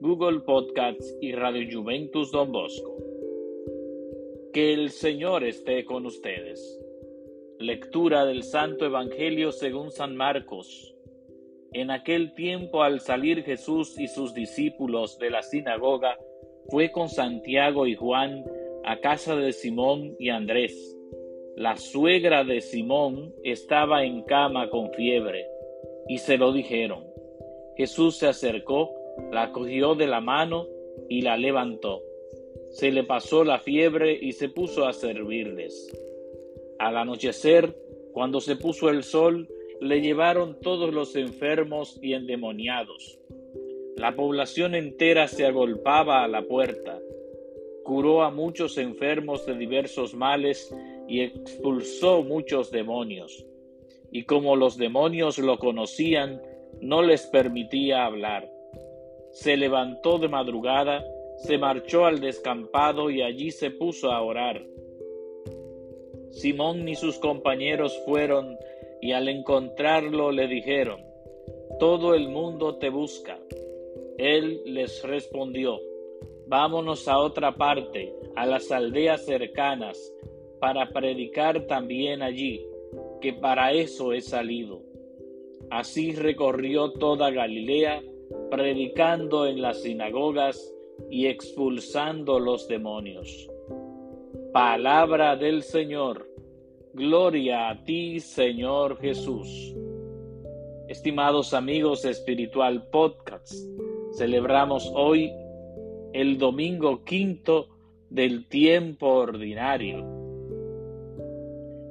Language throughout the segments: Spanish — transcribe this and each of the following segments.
Google Podcasts y Radio Juventus Don Bosco. Que el Señor esté con ustedes. Lectura del Santo Evangelio según San Marcos. En aquel tiempo al salir Jesús y sus discípulos de la sinagoga, fue con Santiago y Juan a casa de Simón y Andrés. La suegra de Simón estaba en cama con fiebre, y se lo dijeron. Jesús se acercó, la cogió de la mano y la levantó. Se le pasó la fiebre y se puso a servirles. Al anochecer, cuando se puso el sol, le llevaron todos los enfermos y endemoniados. La población entera se agolpaba a la puerta. Curó a muchos enfermos de diversos males y expulsó muchos demonios. Y como los demonios lo conocían, no les permitía hablar. Se levantó de madrugada, se marchó al descampado y allí se puso a orar. Simón y sus compañeros fueron y al encontrarlo le dijeron, Todo el mundo te busca. Él les respondió, Vámonos a otra parte, a las aldeas cercanas, para predicar también allí, que para eso he salido. Así recorrió toda Galilea, predicando en las sinagogas y expulsando los demonios. Palabra del Señor. Gloria a ti, Señor Jesús. Estimados amigos Espiritual Podcast, celebramos hoy el domingo quinto del tiempo ordinario.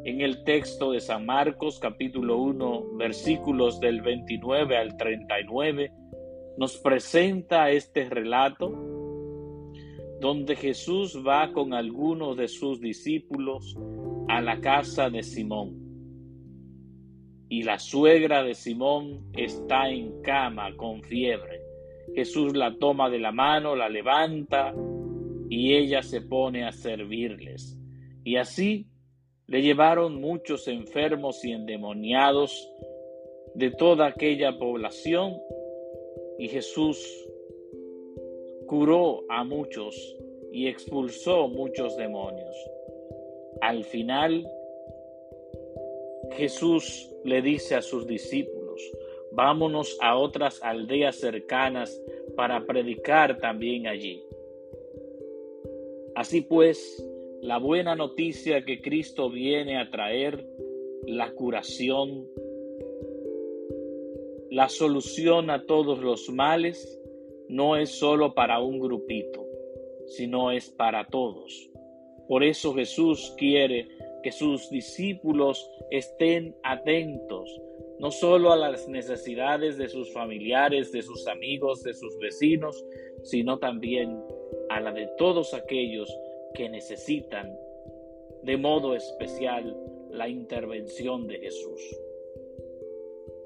En el texto de San Marcos capítulo 1 versículos del 29 al 39 nos presenta este relato donde Jesús va con algunos de sus discípulos a la casa de Simón. Y la suegra de Simón está en cama con fiebre. Jesús la toma de la mano, la levanta y ella se pone a servirles. Y así le llevaron muchos enfermos y endemoniados de toda aquella población y Jesús curó a muchos y expulsó muchos demonios. Al final, Jesús le dice a sus discípulos, vámonos a otras aldeas cercanas para predicar también allí. Así pues, la buena noticia que Cristo viene a traer, la curación, la solución a todos los males, no es solo para un grupito, sino es para todos. Por eso Jesús quiere que sus discípulos estén atentos, no solo a las necesidades de sus familiares, de sus amigos, de sus vecinos, sino también a la de todos aquellos que necesitan de modo especial la intervención de Jesús.